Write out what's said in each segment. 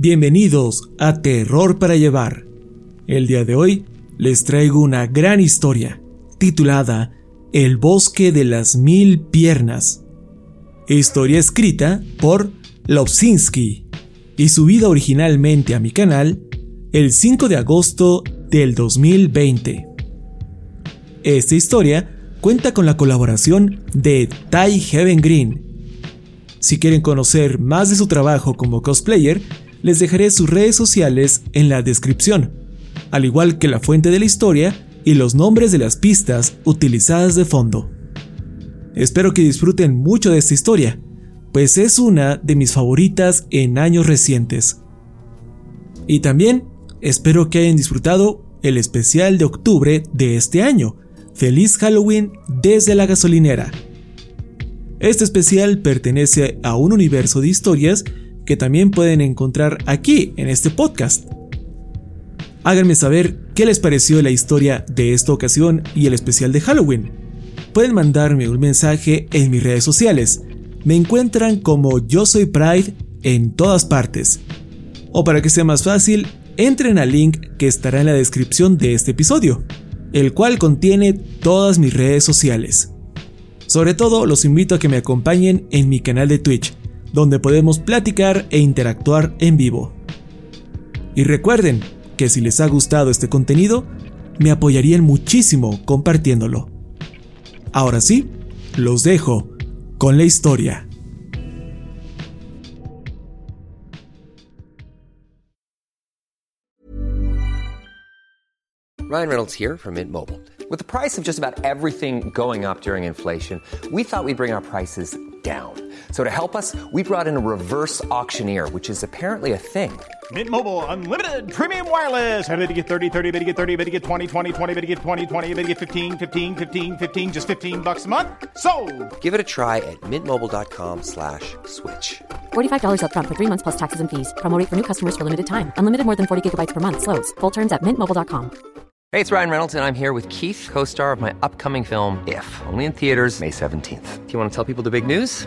Bienvenidos a Terror para Llevar. El día de hoy les traigo una gran historia titulada El bosque de las mil piernas. Historia escrita por Lobsinski y subida originalmente a mi canal el 5 de agosto del 2020. Esta historia cuenta con la colaboración de Ty Heaven Green. Si quieren conocer más de su trabajo como cosplayer, les dejaré sus redes sociales en la descripción, al igual que la fuente de la historia y los nombres de las pistas utilizadas de fondo. Espero que disfruten mucho de esta historia, pues es una de mis favoritas en años recientes. Y también espero que hayan disfrutado el especial de octubre de este año. Feliz Halloween desde la gasolinera. Este especial pertenece a un universo de historias que también pueden encontrar aquí en este podcast. Háganme saber qué les pareció la historia de esta ocasión y el especial de Halloween. Pueden mandarme un mensaje en mis redes sociales. Me encuentran como Yo Soy Pride en todas partes. O para que sea más fácil, entren al link que estará en la descripción de este episodio, el cual contiene todas mis redes sociales. Sobre todo los invito a que me acompañen en mi canal de Twitch, donde podemos platicar e interactuar en vivo. Y recuerden que si les ha gustado este contenido, me apoyarían muchísimo compartiéndolo. Ahora sí, los dejo con la historia. Ryan Reynolds here from Mint Mobile. With the price of just about everything going up during inflation, we thought we'd bring our prices down. So to help us, we brought in a reverse auctioneer, which is apparently a thing. Mint Mobile unlimited premium wireless. Ready to get 30, 30, bit to get 30, bit to get 20, 20, 20, bit to get 20, 20, bit to get 15, 15, 15, 15 just 15 bucks a month. So, Give it a try at mintmobile.com slash switch. $45 upfront for three months plus taxes and fees. Promo rate for new customers for limited time. Unlimited more than 40 gigabytes per month. Slows. Full terms at mintmobile.com. Hey, it's Ryan Reynolds, and I'm here with Keith, co star of my upcoming film, If, only in theaters, May 17th. Do you want to tell people the big news?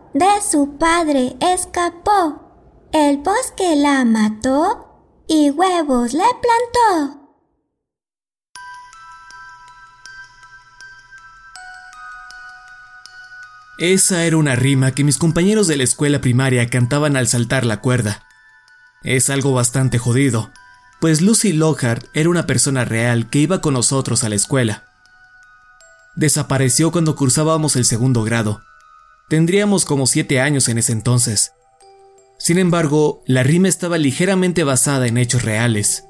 de su padre, escapó. El bosque la mató y huevos le plantó. Esa era una rima que mis compañeros de la escuela primaria cantaban al saltar la cuerda. Es algo bastante jodido, pues Lucy Lockhart era una persona real que iba con nosotros a la escuela. Desapareció cuando cursábamos el segundo grado, Tendríamos como siete años en ese entonces. Sin embargo, la rima estaba ligeramente basada en hechos reales.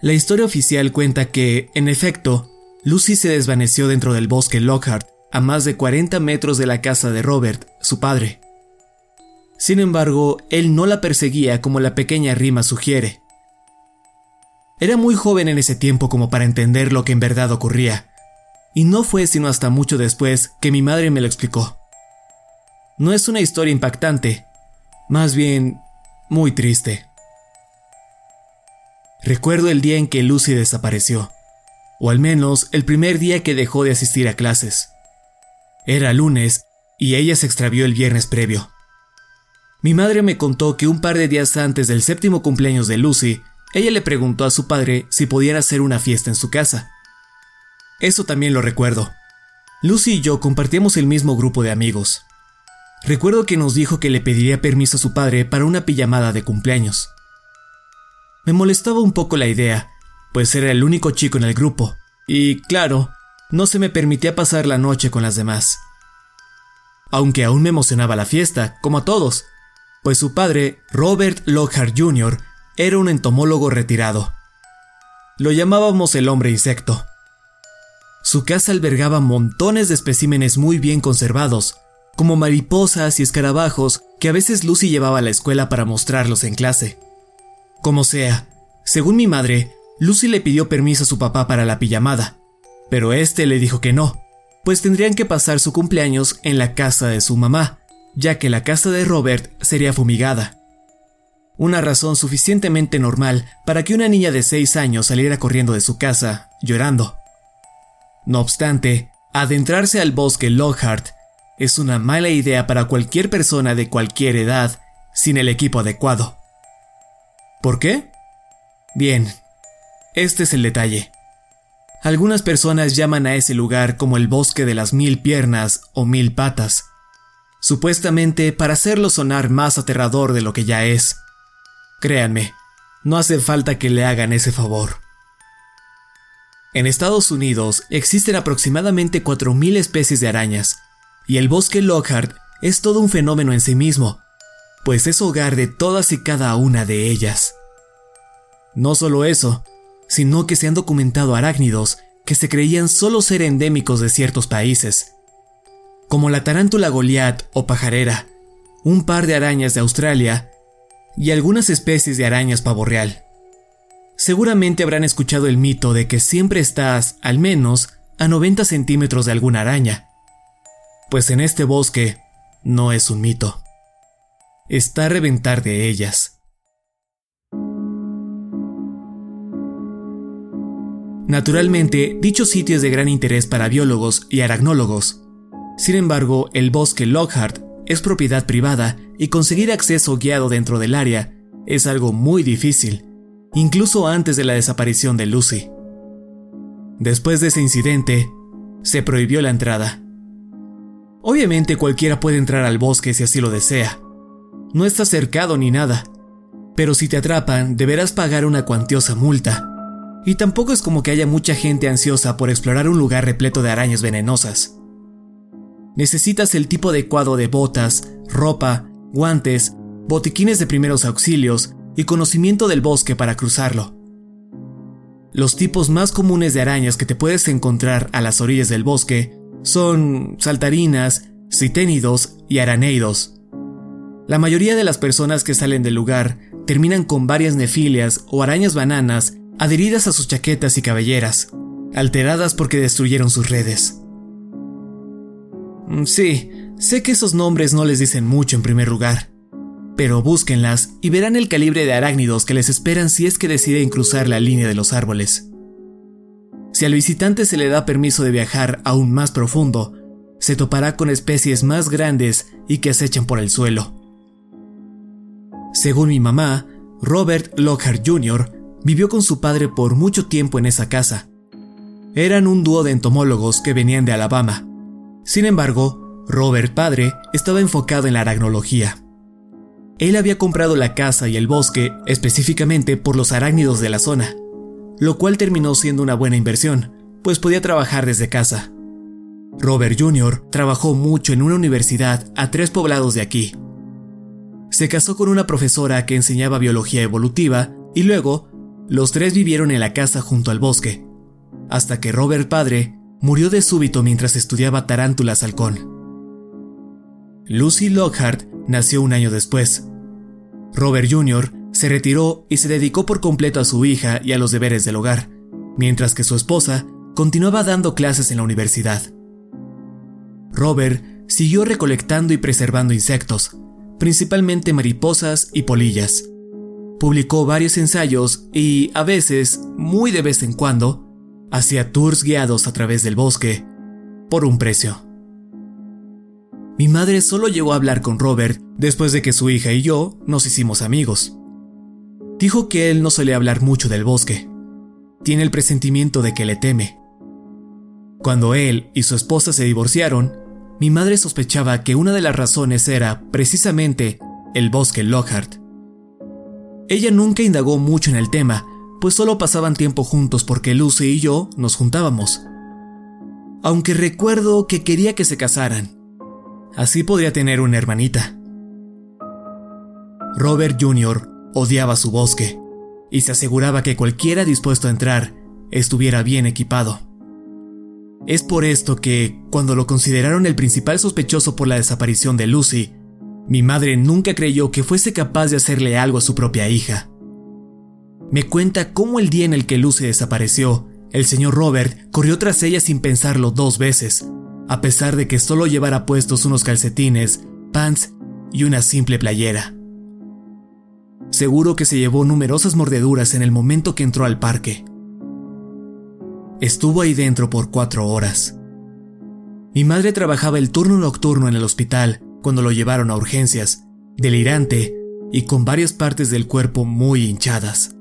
La historia oficial cuenta que, en efecto, Lucy se desvaneció dentro del bosque Lockhart, a más de 40 metros de la casa de Robert, su padre. Sin embargo, él no la perseguía como la pequeña rima sugiere. Era muy joven en ese tiempo como para entender lo que en verdad ocurría, y no fue sino hasta mucho después que mi madre me lo explicó. No es una historia impactante, más bien muy triste. Recuerdo el día en que Lucy desapareció, o al menos el primer día que dejó de asistir a clases. Era lunes y ella se extravió el viernes previo. Mi madre me contó que un par de días antes del séptimo cumpleaños de Lucy, ella le preguntó a su padre si pudiera hacer una fiesta en su casa. Eso también lo recuerdo. Lucy y yo compartíamos el mismo grupo de amigos. Recuerdo que nos dijo que le pediría permiso a su padre para una pijamada de cumpleaños. Me molestaba un poco la idea, pues era el único chico en el grupo, y claro, no se me permitía pasar la noche con las demás. Aunque aún me emocionaba la fiesta, como a todos, pues su padre, Robert Lockhart Jr., era un entomólogo retirado. Lo llamábamos el hombre insecto. Su casa albergaba montones de especímenes muy bien conservados, como mariposas y escarabajos que a veces Lucy llevaba a la escuela para mostrarlos en clase. Como sea, según mi madre, Lucy le pidió permiso a su papá para la pijamada, pero este le dijo que no, pues tendrían que pasar su cumpleaños en la casa de su mamá, ya que la casa de Robert sería fumigada. Una razón suficientemente normal para que una niña de 6 años saliera corriendo de su casa, llorando. No obstante, adentrarse al bosque Lockhart es una mala idea para cualquier persona de cualquier edad sin el equipo adecuado. ¿Por qué? Bien, este es el detalle. Algunas personas llaman a ese lugar como el bosque de las mil piernas o mil patas, supuestamente para hacerlo sonar más aterrador de lo que ya es. Créanme, no hace falta que le hagan ese favor. En Estados Unidos existen aproximadamente 4.000 especies de arañas, y el bosque Lockhart es todo un fenómeno en sí mismo, pues es hogar de todas y cada una de ellas. No solo eso, sino que se han documentado arácnidos que se creían solo ser endémicos de ciertos países, como la tarántula goliat o pajarera, un par de arañas de Australia y algunas especies de arañas pavorreal. Seguramente habrán escuchado el mito de que siempre estás, al menos, a 90 centímetros de alguna araña. Pues en este bosque no es un mito. Está a reventar de ellas. Naturalmente, dicho sitio es de gran interés para biólogos y aracnólogos. Sin embargo, el bosque Lockhart es propiedad privada y conseguir acceso guiado dentro del área es algo muy difícil, incluso antes de la desaparición de Lucy. Después de ese incidente, se prohibió la entrada. Obviamente cualquiera puede entrar al bosque si así lo desea. No está cercado ni nada, pero si te atrapan deberás pagar una cuantiosa multa y tampoco es como que haya mucha gente ansiosa por explorar un lugar repleto de arañas venenosas. Necesitas el tipo adecuado de botas, ropa, guantes, botiquines de primeros auxilios y conocimiento del bosque para cruzarlo. Los tipos más comunes de arañas que te puedes encontrar a las orillas del bosque son saltarinas, citénidos y araneidos. La mayoría de las personas que salen del lugar terminan con varias nefilias o arañas bananas adheridas a sus chaquetas y cabelleras, alteradas porque destruyeron sus redes. Mm, sí, sé que esos nombres no les dicen mucho en primer lugar, pero búsquenlas y verán el calibre de arácnidos que les esperan si es que deciden cruzar la línea de los árboles. Si al visitante se le da permiso de viajar aún más profundo, se topará con especies más grandes y que acechan por el suelo. Según mi mamá, Robert Lockhart Jr. Vivió con su padre por mucho tiempo en esa casa. Eran un dúo de entomólogos que venían de Alabama. Sin embargo, Robert padre estaba enfocado en la aracnología. Él había comprado la casa y el bosque específicamente por los arácnidos de la zona, lo cual terminó siendo una buena inversión, pues podía trabajar desde casa. Robert Jr. trabajó mucho en una universidad a tres poblados de aquí. Se casó con una profesora que enseñaba biología evolutiva y luego los tres vivieron en la casa junto al bosque, hasta que Robert padre murió de súbito mientras estudiaba tarántulas halcón. Lucy Lockhart nació un año después. Robert Jr. se retiró y se dedicó por completo a su hija y a los deberes del hogar, mientras que su esposa continuaba dando clases en la universidad. Robert siguió recolectando y preservando insectos, principalmente mariposas y polillas. Publicó varios ensayos y, a veces, muy de vez en cuando, hacía tours guiados a través del bosque, por un precio. Mi madre solo llegó a hablar con Robert después de que su hija y yo nos hicimos amigos. Dijo que él no suele hablar mucho del bosque. Tiene el presentimiento de que le teme. Cuando él y su esposa se divorciaron, mi madre sospechaba que una de las razones era, precisamente, el bosque Lockhart. Ella nunca indagó mucho en el tema, pues solo pasaban tiempo juntos porque Lucy y yo nos juntábamos. Aunque recuerdo que quería que se casaran, Así podría tener una hermanita. Robert Jr. odiaba su bosque y se aseguraba que cualquiera dispuesto a entrar estuviera bien equipado. Es por esto que, cuando lo consideraron el principal sospechoso por la desaparición de Lucy, mi madre nunca creyó que fuese capaz de hacerle algo a su propia hija. Me cuenta cómo el día en el que Lucy desapareció, el señor Robert corrió tras ella sin pensarlo dos veces, a pesar de que solo llevara puestos unos calcetines, pants y una simple playera. Seguro que se llevó numerosas mordeduras en el momento que entró al parque. Estuvo ahí dentro por cuatro horas. Mi madre trabajaba el turno nocturno en el hospital cuando lo llevaron a urgencias, delirante y con varias partes del cuerpo muy hinchadas.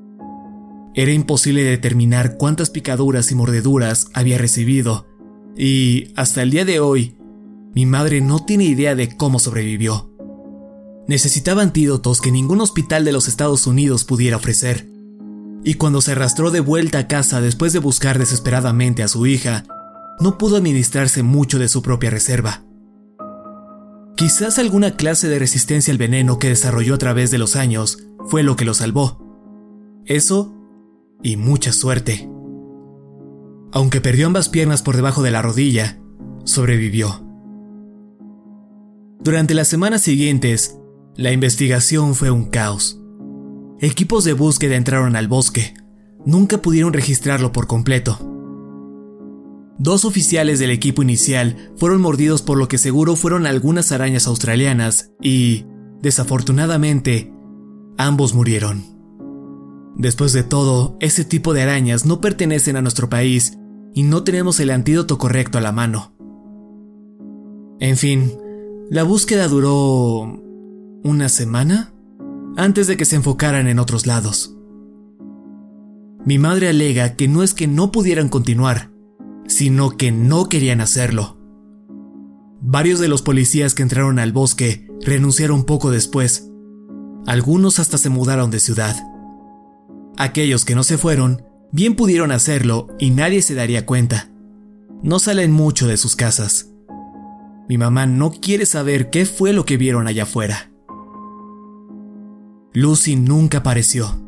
Era imposible determinar cuántas picaduras y mordeduras había recibido y hasta el día de hoy, mi madre no tiene idea de cómo sobrevivió. Necesitaba antídotos que ningún hospital de los Estados Unidos pudiera ofrecer. Y cuando se arrastró de vuelta a casa después de buscar desesperadamente a su hija, no pudo administrarse mucho de su propia reserva. Quizás alguna clase de resistencia al veneno que desarrolló a través de los años fue lo que lo salvó. Eso y mucha suerte. Aunque perdió ambas piernas por debajo de la rodilla, sobrevivió. Durante las semanas siguientes, la investigación fue un caos. Equipos de búsqueda entraron al bosque. Nunca pudieron registrarlo por completo. Dos oficiales del equipo inicial fueron mordidos por lo que seguro fueron algunas arañas australianas y, desafortunadamente, ambos murieron. Después de todo, ese tipo de arañas no pertenecen a nuestro país y no tenemos el antídoto correcto a la mano. En fin, la búsqueda duró una semana antes de que se enfocaran en otros lados. Mi madre alega que no es que no pudieran continuar, sino que no querían hacerlo. Varios de los policías que entraron al bosque renunciaron poco después. Algunos hasta se mudaron de ciudad. Aquellos que no se fueron, bien pudieron hacerlo y nadie se daría cuenta. No salen mucho de sus casas. Mi mamá no quiere saber qué fue lo que vieron allá afuera. Lucy nunca apareció.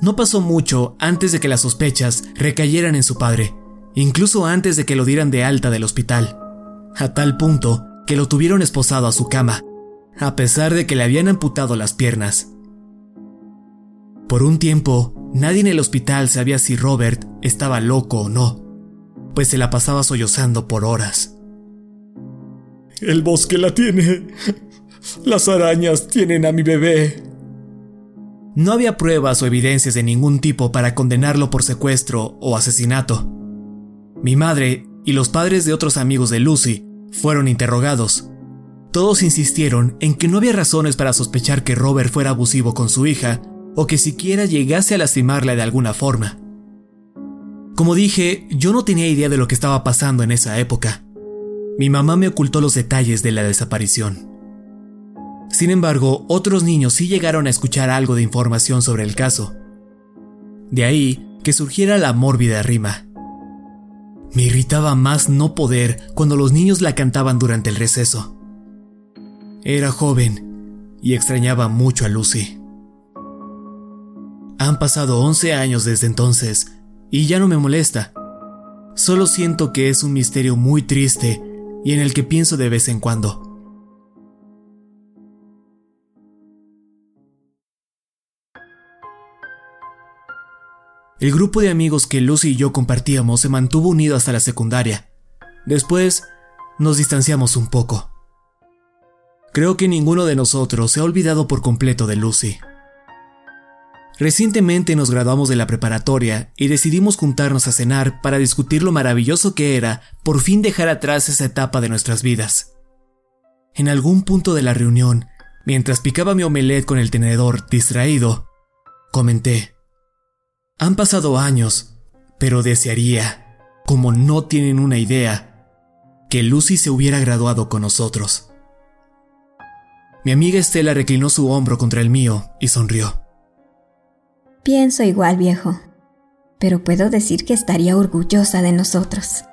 No pasó mucho antes de que las sospechas recayeran en su padre, incluso antes de que lo dieran de alta del hospital, a tal punto que lo tuvieron esposado a su cama, a pesar de que le habían amputado las piernas. Por un tiempo, nadie en el hospital sabía si Robert estaba loco o no, pues se la pasaba sollozando por horas. El bosque la tiene. Las arañas tienen a mi bebé. No había pruebas o evidencias de ningún tipo para condenarlo por secuestro o asesinato. Mi madre y los padres de otros amigos de Lucy fueron interrogados. Todos insistieron en que no había razones para sospechar que Robert fuera abusivo con su hija o que siquiera llegase a lastimarla de alguna forma. Como dije, yo no tenía idea de lo que estaba pasando en esa época. Mi mamá me ocultó los detalles de la desaparición. Sin embargo, otros niños sí llegaron a escuchar algo de información sobre el caso. De ahí que surgiera la mórbida rima. Me irritaba más no poder cuando los niños la cantaban durante el receso. Era joven y extrañaba mucho a Lucy. Han pasado 11 años desde entonces y ya no me molesta. Solo siento que es un misterio muy triste y en el que pienso de vez en cuando. El grupo de amigos que Lucy y yo compartíamos se mantuvo unido hasta la secundaria. Después, nos distanciamos un poco. Creo que ninguno de nosotros se ha olvidado por completo de Lucy. Recientemente nos graduamos de la preparatoria y decidimos juntarnos a cenar para discutir lo maravilloso que era por fin dejar atrás esa etapa de nuestras vidas. En algún punto de la reunión, mientras picaba mi omelette con el tenedor distraído, comenté, han pasado años, pero desearía, como no tienen una idea, que Lucy se hubiera graduado con nosotros. Mi amiga Estela reclinó su hombro contra el mío y sonrió. Pienso igual, viejo, pero puedo decir que estaría orgullosa de nosotros.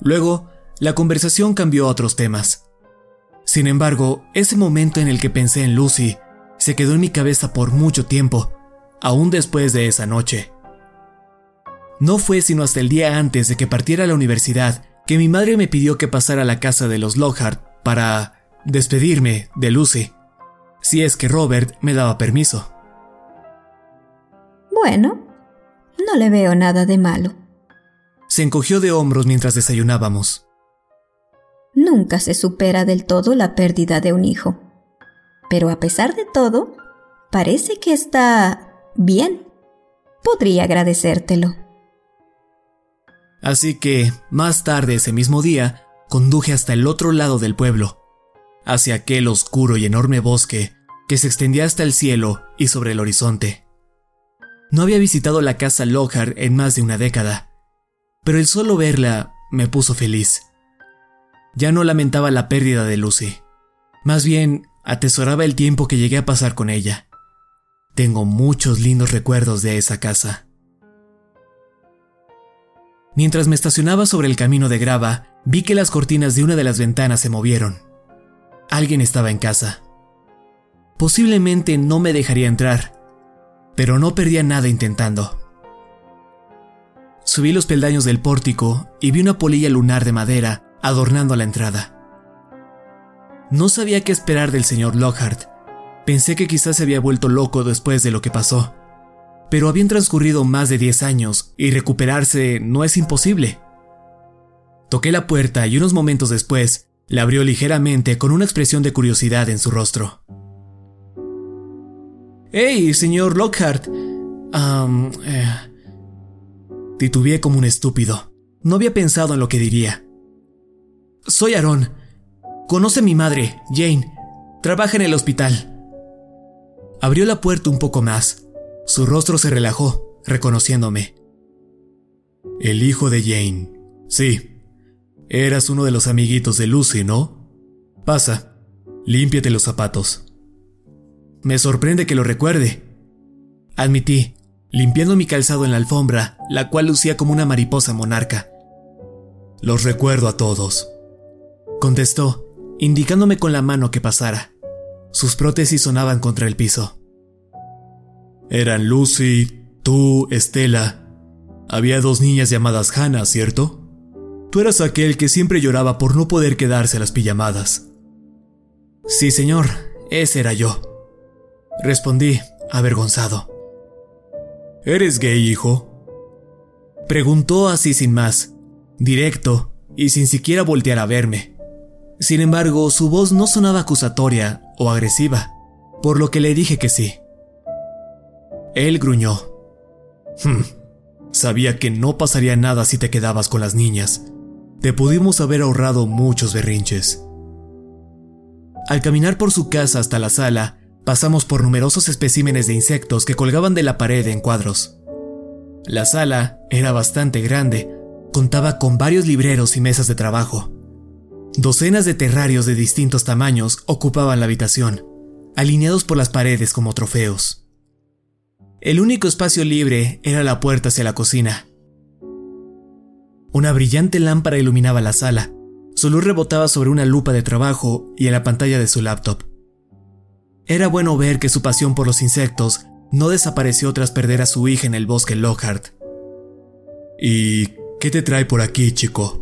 Luego, la conversación cambió a otros temas. Sin embargo, ese momento en el que pensé en Lucy se quedó en mi cabeza por mucho tiempo aún después de esa noche. No fue sino hasta el día antes de que partiera a la universidad que mi madre me pidió que pasara a la casa de los Lockhart para despedirme de Lucy, si es que Robert me daba permiso. Bueno, no le veo nada de malo. Se encogió de hombros mientras desayunábamos. Nunca se supera del todo la pérdida de un hijo. Pero a pesar de todo, parece que está Bien, podría agradecértelo. Así que, más tarde ese mismo día, conduje hasta el otro lado del pueblo, hacia aquel oscuro y enorme bosque que se extendía hasta el cielo y sobre el horizonte. No había visitado la casa Lockhart en más de una década, pero el solo verla me puso feliz. Ya no lamentaba la pérdida de Lucy, más bien atesoraba el tiempo que llegué a pasar con ella. Tengo muchos lindos recuerdos de esa casa. Mientras me estacionaba sobre el camino de grava, vi que las cortinas de una de las ventanas se movieron. Alguien estaba en casa. Posiblemente no me dejaría entrar, pero no perdía nada intentando. Subí los peldaños del pórtico y vi una polilla lunar de madera adornando la entrada. No sabía qué esperar del señor Lockhart, Pensé que quizás se había vuelto loco después de lo que pasó. Pero habían transcurrido más de 10 años y recuperarse no es imposible. Toqué la puerta y unos momentos después la abrió ligeramente con una expresión de curiosidad en su rostro. ¡Hey, señor Lockhart! Um, Titubeé como un estúpido. No había pensado en lo que diría. Soy Aaron. Conoce a mi madre, Jane. Trabaja en el hospital. Abrió la puerta un poco más. Su rostro se relajó, reconociéndome. El hijo de Jane. Sí. Eras uno de los amiguitos de Lucy, ¿no? Pasa. Límpiate los zapatos. Me sorprende que lo recuerde. Admití, limpiando mi calzado en la alfombra, la cual lucía como una mariposa monarca. Los recuerdo a todos. Contestó, indicándome con la mano que pasara. Sus prótesis sonaban contra el piso. Eran Lucy, tú, Estela. Había dos niñas llamadas Hannah, ¿cierto? Tú eras aquel que siempre lloraba por no poder quedarse a las pijamadas. Sí, señor, ese era yo. Respondí, avergonzado. ¿Eres gay, hijo? Preguntó así sin más, directo y sin siquiera voltear a verme. Sin embargo, su voz no sonaba acusatoria o agresiva, por lo que le dije que sí. Él gruñó. Hmm, sabía que no pasaría nada si te quedabas con las niñas. Te pudimos haber ahorrado muchos berrinches. Al caminar por su casa hasta la sala, pasamos por numerosos especímenes de insectos que colgaban de la pared en cuadros. La sala era bastante grande, contaba con varios libreros y mesas de trabajo. Docenas de terrarios de distintos tamaños ocupaban la habitación, alineados por las paredes como trofeos. El único espacio libre era la puerta hacia la cocina. Una brillante lámpara iluminaba la sala. Su luz rebotaba sobre una lupa de trabajo y en la pantalla de su laptop. Era bueno ver que su pasión por los insectos no desapareció tras perder a su hija en el bosque Lockhart. ¿Y qué te trae por aquí, chico?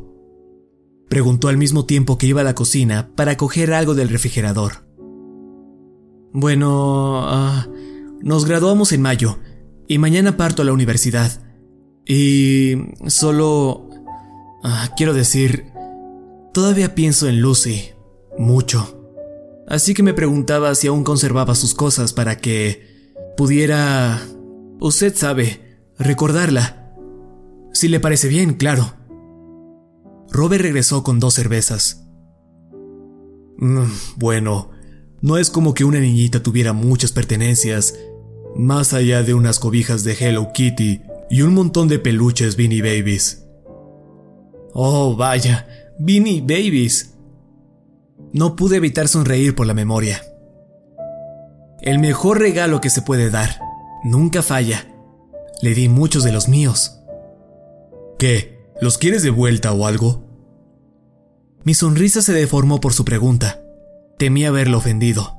Preguntó al mismo tiempo que iba a la cocina para coger algo del refrigerador. Bueno, ah, nos graduamos en mayo y mañana parto a la universidad. Y solo... Ah, quiero decir, todavía pienso en Lucy, mucho. Así que me preguntaba si aún conservaba sus cosas para que pudiera... Usted sabe, recordarla. Si le parece bien, claro. Robert regresó con dos cervezas. Mm, bueno, no es como que una niñita tuviera muchas pertenencias, más allá de unas cobijas de Hello Kitty y un montón de peluches Beanie Babies. Oh, vaya, Beanie Babies. No pude evitar sonreír por la memoria. El mejor regalo que se puede dar. Nunca falla. Le di muchos de los míos. ¿Qué? ¿Los quieres de vuelta o algo? Mi sonrisa se deformó por su pregunta. Temí haberlo ofendido.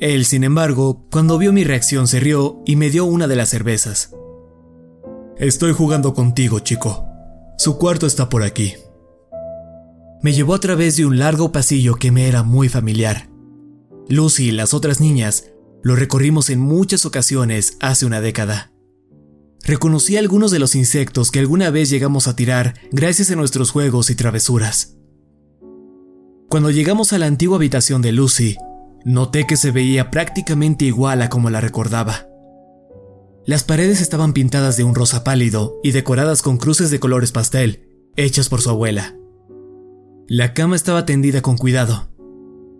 Él, sin embargo, cuando vio mi reacción se rió y me dio una de las cervezas. Estoy jugando contigo, chico. Su cuarto está por aquí. Me llevó a través de un largo pasillo que me era muy familiar. Lucy y las otras niñas lo recorrimos en muchas ocasiones hace una década. Reconocí algunos de los insectos que alguna vez llegamos a tirar gracias a nuestros juegos y travesuras. Cuando llegamos a la antigua habitación de Lucy, noté que se veía prácticamente igual a como la recordaba. Las paredes estaban pintadas de un rosa pálido y decoradas con cruces de colores pastel, hechas por su abuela. La cama estaba tendida con cuidado.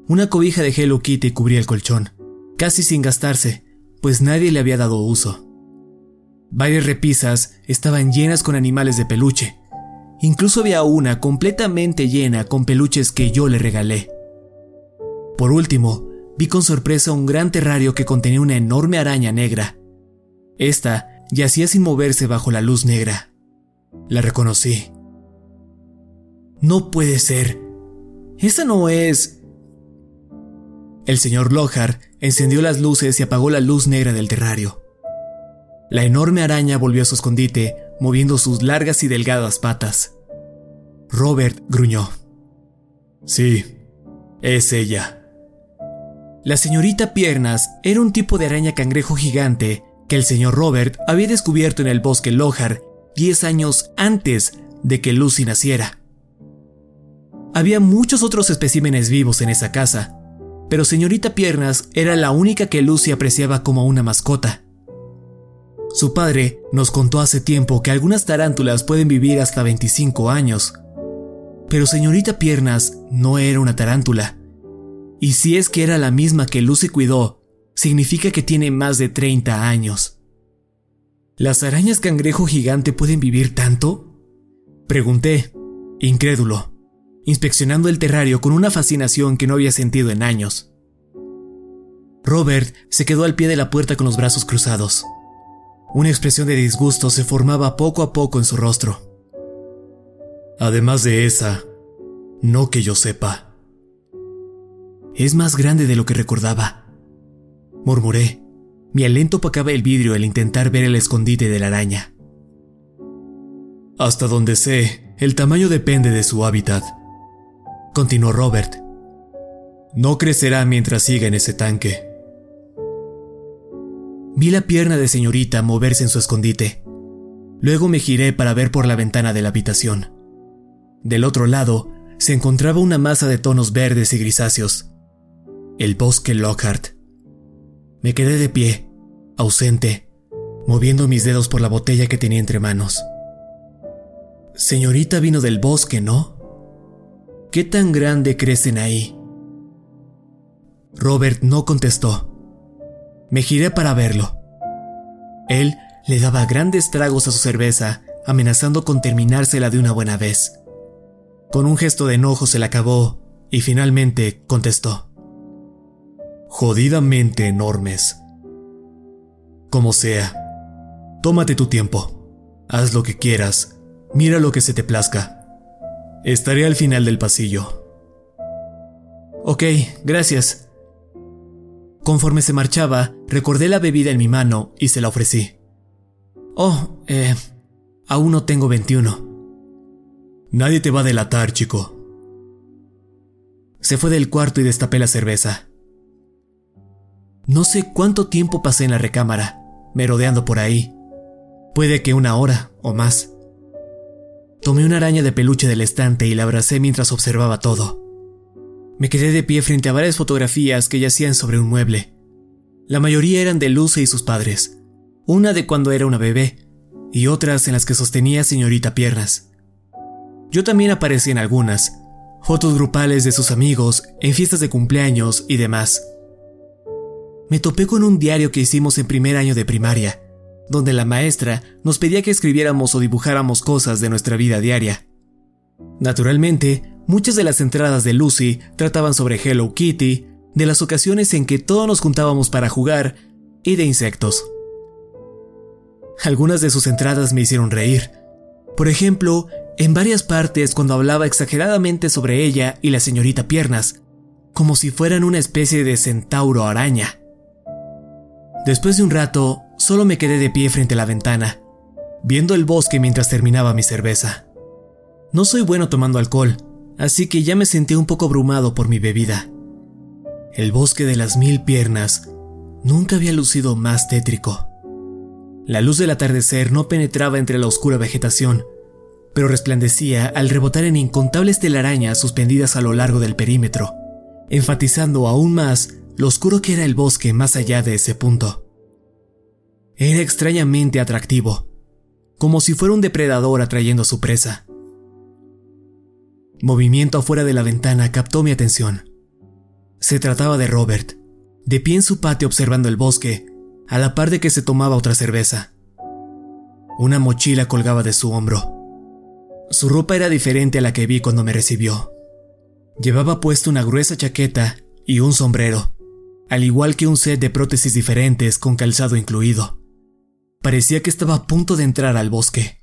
Una cobija de Hello Kitty cubría el colchón, casi sin gastarse, pues nadie le había dado uso. Varias repisas estaban llenas con animales de peluche. Incluso había una completamente llena con peluches que yo le regalé. Por último, vi con sorpresa un gran terrario que contenía una enorme araña negra, esta yacía sin moverse bajo la luz negra. La reconocí. No puede ser. Esa no es... El señor Lockhart encendió las luces y apagó la luz negra del terrario. La enorme araña volvió a su escondite, moviendo sus largas y delgadas patas. Robert gruñó. Sí, es ella. La señorita Piernas era un tipo de araña cangrejo gigante que el señor Robert había descubierto en el bosque Lohar 10 años antes de que Lucy naciera. Había muchos otros especímenes vivos en esa casa, pero señorita Piernas era la única que Lucy apreciaba como una mascota. Su padre nos contó hace tiempo que algunas tarántulas pueden vivir hasta 25 años, pero señorita Piernas no era una tarántula. Y si es que era la misma que Lucy cuidó significa que tiene más de 30 años. ¿Las arañas cangrejo gigante pueden vivir tanto? Pregunté, incrédulo, inspeccionando el terrario con una fascinación que no había sentido en años. Robert se quedó al pie de la puerta con los brazos cruzados. Una expresión de disgusto se formaba poco a poco en su rostro. Además de esa, no que yo sepa. Es más grande de lo que recordaba murmuré. Mi aliento opacaba el vidrio al intentar ver el escondite de la araña. Hasta donde sé, el tamaño depende de su hábitat, continuó Robert. No crecerá mientras siga en ese tanque. Vi la pierna de señorita moverse en su escondite. Luego me giré para ver por la ventana de la habitación. Del otro lado se encontraba una masa de tonos verdes y grisáceos. El bosque Lockhart. Me quedé de pie, ausente, moviendo mis dedos por la botella que tenía entre manos. Señorita vino del bosque, ¿no? ¿Qué tan grande crecen ahí? Robert no contestó. Me giré para verlo. Él le daba grandes tragos a su cerveza, amenazando con terminársela de una buena vez. Con un gesto de enojo se la acabó y finalmente contestó jodidamente enormes. Como sea, tómate tu tiempo, haz lo que quieras, Mira lo que se te plazca. Estaré al final del pasillo. Ok, gracias. Conforme se marchaba, recordé la bebida en mi mano y se la ofrecí. Oh, eh, aún no tengo 21. Nadie te va a delatar, chico. Se fue del cuarto y destapé la cerveza. No sé cuánto tiempo pasé en la recámara, merodeando por ahí. Puede que una hora o más. Tomé una araña de peluche del estante y la abracé mientras observaba todo. Me quedé de pie frente a varias fotografías que yacían sobre un mueble. La mayoría eran de Luce y sus padres, una de cuando era una bebé y otras en las que sostenía señorita piernas. Yo también aparecí en algunas, fotos grupales de sus amigos, en fiestas de cumpleaños y demás. Me topé con un diario que hicimos en primer año de primaria, donde la maestra nos pedía que escribiéramos o dibujáramos cosas de nuestra vida diaria. Naturalmente, muchas de las entradas de Lucy trataban sobre Hello Kitty, de las ocasiones en que todos nos juntábamos para jugar y de insectos. Algunas de sus entradas me hicieron reír. Por ejemplo, en varias partes cuando hablaba exageradamente sobre ella y la señorita Piernas, como si fueran una especie de centauro araña. Después de un rato, solo me quedé de pie frente a la ventana, viendo el bosque mientras terminaba mi cerveza. No soy bueno tomando alcohol, así que ya me sentí un poco abrumado por mi bebida. El bosque de las mil piernas nunca había lucido más tétrico. La luz del atardecer no penetraba entre la oscura vegetación, pero resplandecía al rebotar en incontables telarañas suspendidas a lo largo del perímetro, enfatizando aún más lo oscuro que era el bosque más allá de ese punto. Era extrañamente atractivo, como si fuera un depredador atrayendo a su presa. Movimiento afuera de la ventana captó mi atención. Se trataba de Robert, de pie en su patio observando el bosque, a la par de que se tomaba otra cerveza. Una mochila colgaba de su hombro. Su ropa era diferente a la que vi cuando me recibió. Llevaba puesto una gruesa chaqueta y un sombrero, al igual que un set de prótesis diferentes con calzado incluido. Parecía que estaba a punto de entrar al bosque.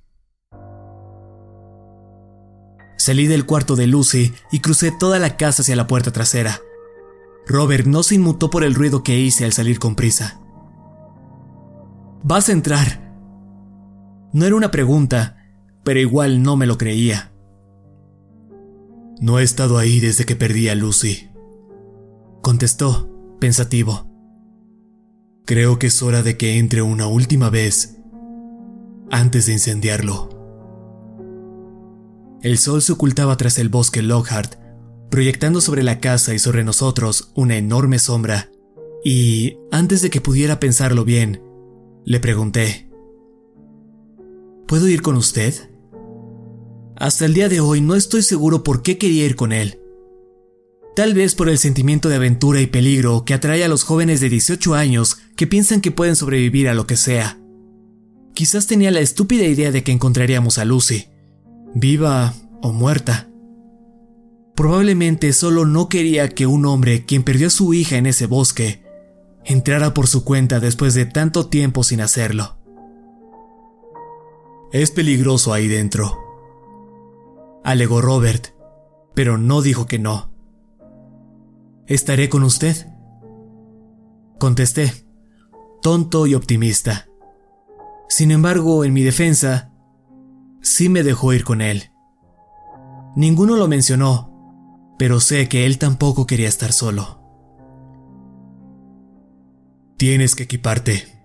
Salí del cuarto de Lucy y crucé toda la casa hacia la puerta trasera. Robert no se inmutó por el ruido que hice al salir con prisa. ¿Vas a entrar? No era una pregunta, pero igual no me lo creía. No he estado ahí desde que perdí a Lucy, contestó, pensativo. Creo que es hora de que entre una última vez antes de incendiarlo. El sol se ocultaba tras el bosque Lockhart, proyectando sobre la casa y sobre nosotros una enorme sombra, y antes de que pudiera pensarlo bien, le pregunté, ¿Puedo ir con usted? Hasta el día de hoy no estoy seguro por qué quería ir con él. Tal vez por el sentimiento de aventura y peligro que atrae a los jóvenes de 18 años que piensan que pueden sobrevivir a lo que sea. Quizás tenía la estúpida idea de que encontraríamos a Lucy, viva o muerta. Probablemente solo no quería que un hombre quien perdió a su hija en ese bosque entrara por su cuenta después de tanto tiempo sin hacerlo. Es peligroso ahí dentro, alegó Robert, pero no dijo que no. ¿Estaré con usted? Contesté, tonto y optimista. Sin embargo, en mi defensa, sí me dejó ir con él. Ninguno lo mencionó, pero sé que él tampoco quería estar solo. Tienes que equiparte.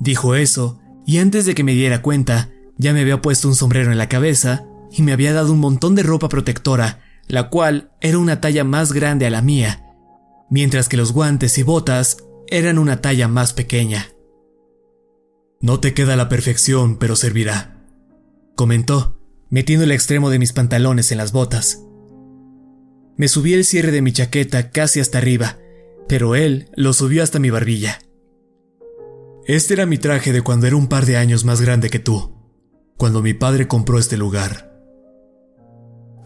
Dijo eso, y antes de que me diera cuenta, ya me había puesto un sombrero en la cabeza y me había dado un montón de ropa protectora, la cual era una talla más grande a la mía, mientras que los guantes y botas eran una talla más pequeña. No te queda la perfección, pero servirá comentó, metiendo el extremo de mis pantalones en las botas. Me subí el cierre de mi chaqueta casi hasta arriba, pero él lo subió hasta mi barbilla. Este era mi traje de cuando era un par de años más grande que tú, cuando mi padre compró este lugar.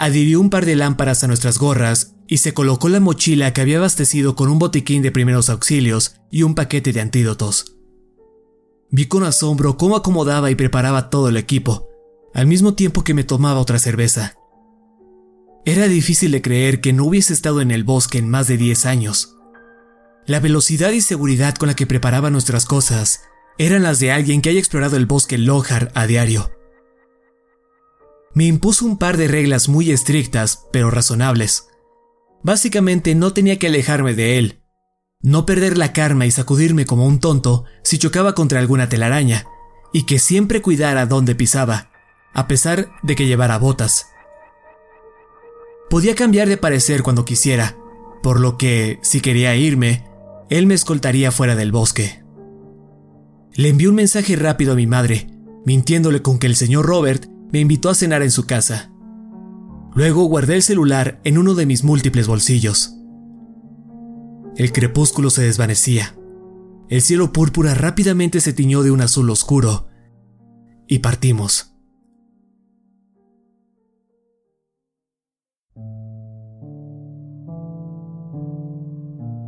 Adhirió un par de lámparas a nuestras gorras y se colocó la mochila que había abastecido con un botiquín de primeros auxilios y un paquete de antídotos. Vi con asombro cómo acomodaba y preparaba todo el equipo, al mismo tiempo que me tomaba otra cerveza. Era difícil de creer que no hubiese estado en el bosque en más de 10 años. La velocidad y seguridad con la que preparaba nuestras cosas eran las de alguien que haya explorado el bosque Lohar a diario. Me impuso un par de reglas muy estrictas, pero razonables. Básicamente no tenía que alejarme de él, no perder la karma y sacudirme como un tonto si chocaba contra alguna telaraña, y que siempre cuidara dónde pisaba, a pesar de que llevara botas. Podía cambiar de parecer cuando quisiera, por lo que, si quería irme, él me escoltaría fuera del bosque. Le envié un mensaje rápido a mi madre, mintiéndole con que el señor Robert me invitó a cenar en su casa. Luego guardé el celular en uno de mis múltiples bolsillos. El crepúsculo se desvanecía. El cielo púrpura rápidamente se tiñó de un azul oscuro. Y partimos.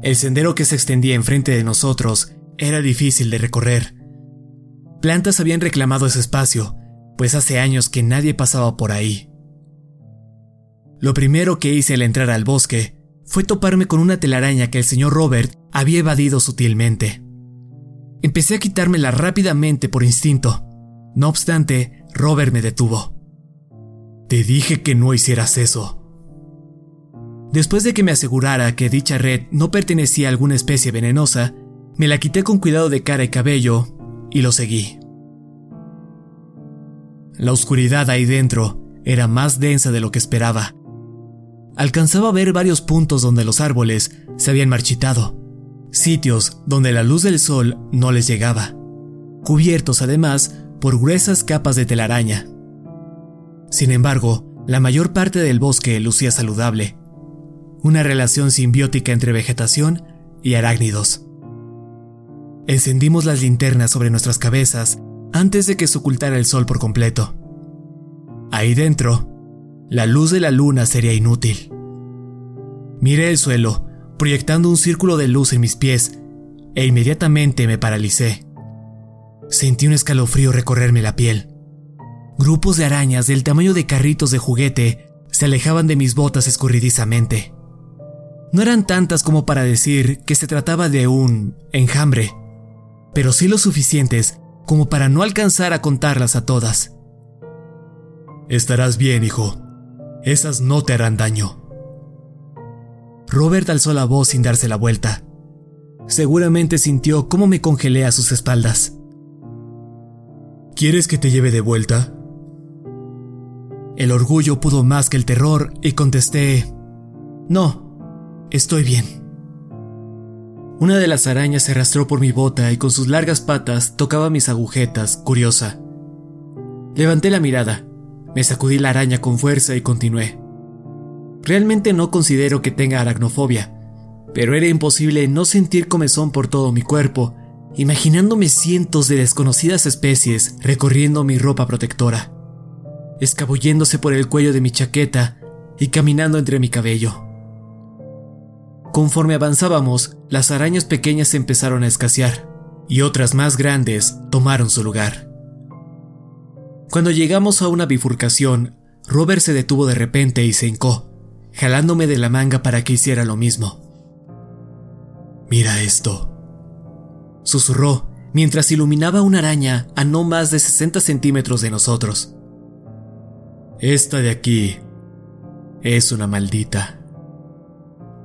El sendero que se extendía enfrente de nosotros era difícil de recorrer. Plantas habían reclamado ese espacio, pues hace años que nadie pasaba por ahí. Lo primero que hice al entrar al bosque fue toparme con una telaraña que el señor Robert había evadido sutilmente. Empecé a quitármela rápidamente por instinto. No obstante, Robert me detuvo. Te dije que no hicieras eso. Después de que me asegurara que dicha red no pertenecía a alguna especie venenosa, me la quité con cuidado de cara y cabello y lo seguí. La oscuridad ahí dentro era más densa de lo que esperaba. Alcanzaba a ver varios puntos donde los árboles se habían marchitado, sitios donde la luz del sol no les llegaba, cubiertos además por gruesas capas de telaraña. Sin embargo, la mayor parte del bosque lucía saludable, una relación simbiótica entre vegetación y arácnidos. Encendimos las linternas sobre nuestras cabezas antes de que se ocultara el sol por completo. Ahí dentro, la luz de la luna sería inútil. Miré el suelo, proyectando un círculo de luz en mis pies, e inmediatamente me paralicé. Sentí un escalofrío recorrerme la piel. Grupos de arañas del tamaño de carritos de juguete se alejaban de mis botas escurridizamente. No eran tantas como para decir que se trataba de un enjambre, pero sí lo suficientes como para no alcanzar a contarlas a todas. Estarás bien, hijo. Esas no te harán daño. Robert alzó la voz sin darse la vuelta. Seguramente sintió cómo me congelé a sus espaldas. ¿Quieres que te lleve de vuelta? El orgullo pudo más que el terror y contesté, no, Estoy bien. Una de las arañas se arrastró por mi bota y con sus largas patas tocaba mis agujetas, curiosa. Levanté la mirada, me sacudí la araña con fuerza y continué. Realmente no considero que tenga aracnofobia, pero era imposible no sentir comezón por todo mi cuerpo, imaginándome cientos de desconocidas especies recorriendo mi ropa protectora, escabulléndose por el cuello de mi chaqueta y caminando entre mi cabello. Conforme avanzábamos, las arañas pequeñas empezaron a escasear y otras más grandes tomaron su lugar. Cuando llegamos a una bifurcación, Robert se detuvo de repente y se hincó, jalándome de la manga para que hiciera lo mismo. Mira esto, susurró mientras iluminaba una araña a no más de 60 centímetros de nosotros. Esta de aquí es una maldita.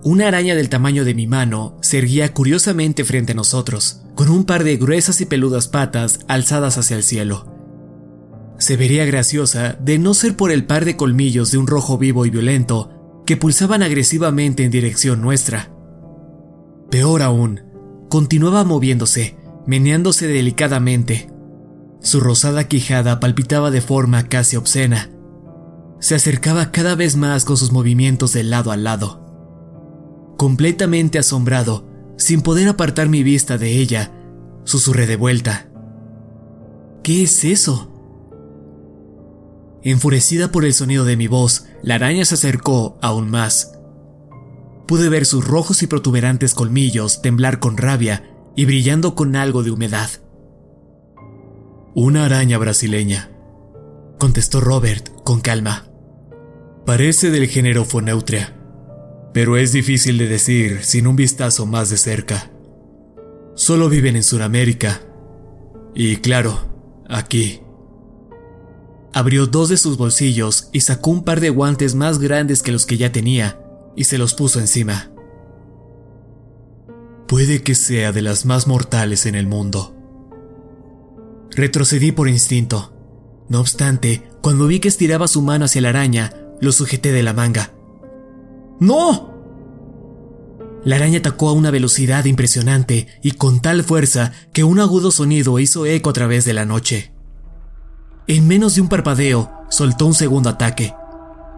Una araña del tamaño de mi mano se erguía curiosamente frente a nosotros, con un par de gruesas y peludas patas alzadas hacia el cielo. Se vería graciosa de no ser por el par de colmillos de un rojo vivo y violento que pulsaban agresivamente en dirección nuestra. Peor aún, continuaba moviéndose, meneándose delicadamente. Su rosada quijada palpitaba de forma casi obscena. Se acercaba cada vez más con sus movimientos de lado a lado completamente asombrado, sin poder apartar mi vista de ella, susurré de vuelta. ¿Qué es eso? Enfurecida por el sonido de mi voz, la araña se acercó aún más. Pude ver sus rojos y protuberantes colmillos temblar con rabia y brillando con algo de humedad. Una araña brasileña. contestó Robert con calma. Parece del género Foneutria, pero es difícil de decir sin un vistazo más de cerca. Solo viven en Sudamérica. Y claro, aquí. Abrió dos de sus bolsillos y sacó un par de guantes más grandes que los que ya tenía y se los puso encima. Puede que sea de las más mortales en el mundo. Retrocedí por instinto. No obstante, cuando vi que estiraba su mano hacia la araña, lo sujeté de la manga. ¡No! La araña atacó a una velocidad impresionante y con tal fuerza que un agudo sonido hizo eco a través de la noche. En menos de un parpadeo, soltó un segundo ataque.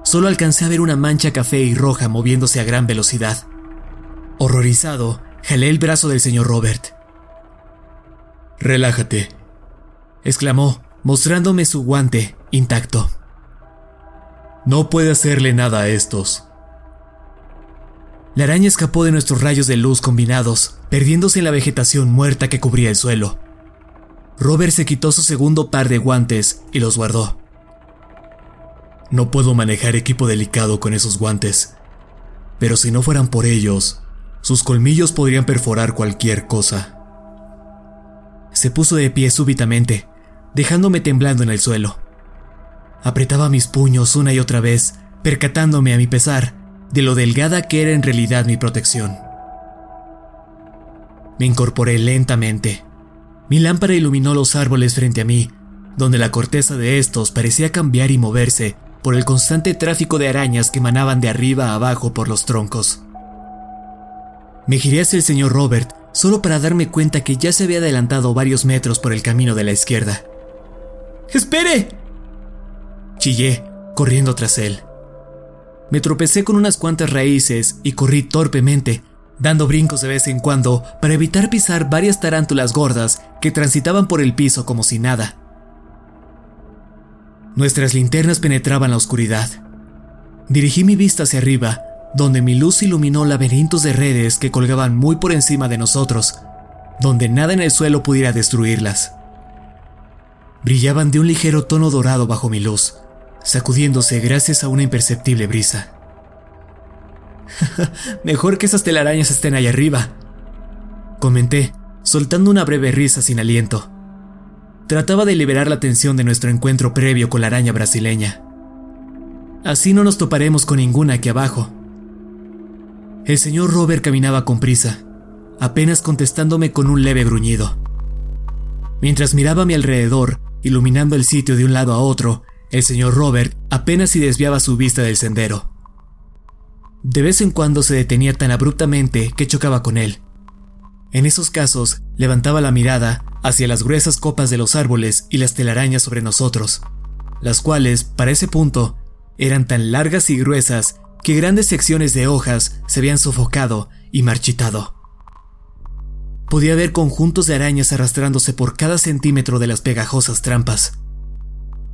Solo alcancé a ver una mancha café y roja moviéndose a gran velocidad. Horrorizado, jalé el brazo del señor Robert. Relájate, exclamó, mostrándome su guante intacto. No puede hacerle nada a estos. La araña escapó de nuestros rayos de luz combinados, perdiéndose en la vegetación muerta que cubría el suelo. Robert se quitó su segundo par de guantes y los guardó. No puedo manejar equipo delicado con esos guantes, pero si no fueran por ellos, sus colmillos podrían perforar cualquier cosa. Se puso de pie súbitamente, dejándome temblando en el suelo. Apretaba mis puños una y otra vez, percatándome a mi pesar de lo delgada que era en realidad mi protección. Me incorporé lentamente. Mi lámpara iluminó los árboles frente a mí, donde la corteza de estos parecía cambiar y moverse por el constante tráfico de arañas que emanaban de arriba a abajo por los troncos. Me giré hacia el señor Robert solo para darme cuenta que ya se había adelantado varios metros por el camino de la izquierda. ¡Espere! Chillé, corriendo tras él. Me tropecé con unas cuantas raíces y corrí torpemente, dando brincos de vez en cuando para evitar pisar varias tarántulas gordas que transitaban por el piso como si nada. Nuestras linternas penetraban la oscuridad. Dirigí mi vista hacia arriba, donde mi luz iluminó laberintos de redes que colgaban muy por encima de nosotros, donde nada en el suelo pudiera destruirlas. Brillaban de un ligero tono dorado bajo mi luz, sacudiéndose gracias a una imperceptible brisa. Mejor que esas telarañas estén ahí arriba, comenté, soltando una breve risa sin aliento. Trataba de liberar la tensión de nuestro encuentro previo con la araña brasileña. Así no nos toparemos con ninguna aquí abajo. El señor Robert caminaba con prisa, apenas contestándome con un leve gruñido. Mientras miraba a mi alrededor, iluminando el sitio de un lado a otro, el señor Robert apenas si desviaba su vista del sendero. De vez en cuando se detenía tan abruptamente que chocaba con él. En esos casos, levantaba la mirada hacia las gruesas copas de los árboles y las telarañas sobre nosotros, las cuales, para ese punto, eran tan largas y gruesas que grandes secciones de hojas se habían sofocado y marchitado. Podía ver conjuntos de arañas arrastrándose por cada centímetro de las pegajosas trampas.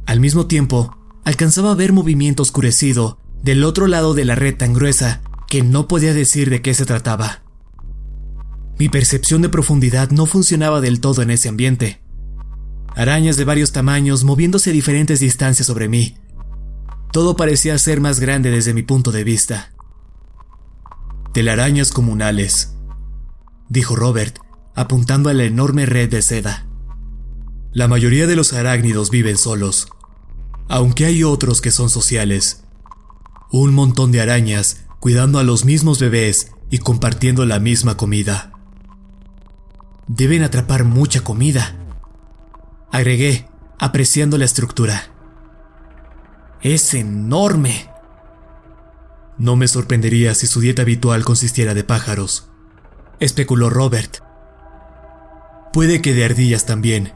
Al mismo tiempo, alcanzaba a ver movimiento oscurecido del otro lado de la red tan gruesa que no podía decir de qué se trataba. Mi percepción de profundidad no funcionaba del todo en ese ambiente. Arañas de varios tamaños moviéndose a diferentes distancias sobre mí. Todo parecía ser más grande desde mi punto de vista. Telarañas comunales, dijo Robert, apuntando a la enorme red de seda. La mayoría de los arácnidos viven solos, aunque hay otros que son sociales. Un montón de arañas cuidando a los mismos bebés y compartiendo la misma comida. Deben atrapar mucha comida, agregué, apreciando la estructura. Es enorme. No me sorprendería si su dieta habitual consistiera de pájaros, especuló Robert. Puede que de ardillas también,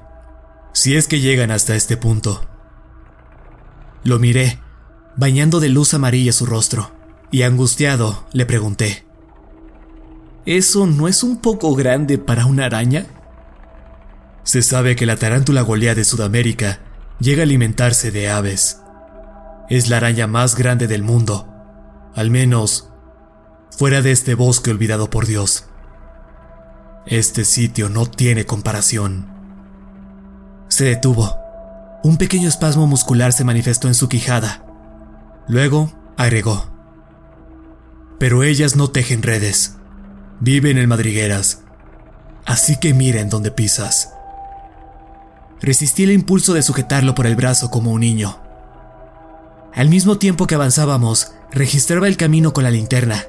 si es que llegan hasta este punto. Lo miré, bañando de luz amarilla su rostro, y angustiado le pregunté, ¿Eso no es un poco grande para una araña? Se sabe que la tarántula golea de Sudamérica llega a alimentarse de aves. Es la araña más grande del mundo, al menos fuera de este bosque olvidado por Dios. Este sitio no tiene comparación. Se detuvo un pequeño espasmo muscular se manifestó en su quijada. Luego agregó. Pero ellas no tejen redes. Viven en madrigueras. Así que miren dónde pisas. Resistí el impulso de sujetarlo por el brazo como un niño. Al mismo tiempo que avanzábamos, registraba el camino con la linterna.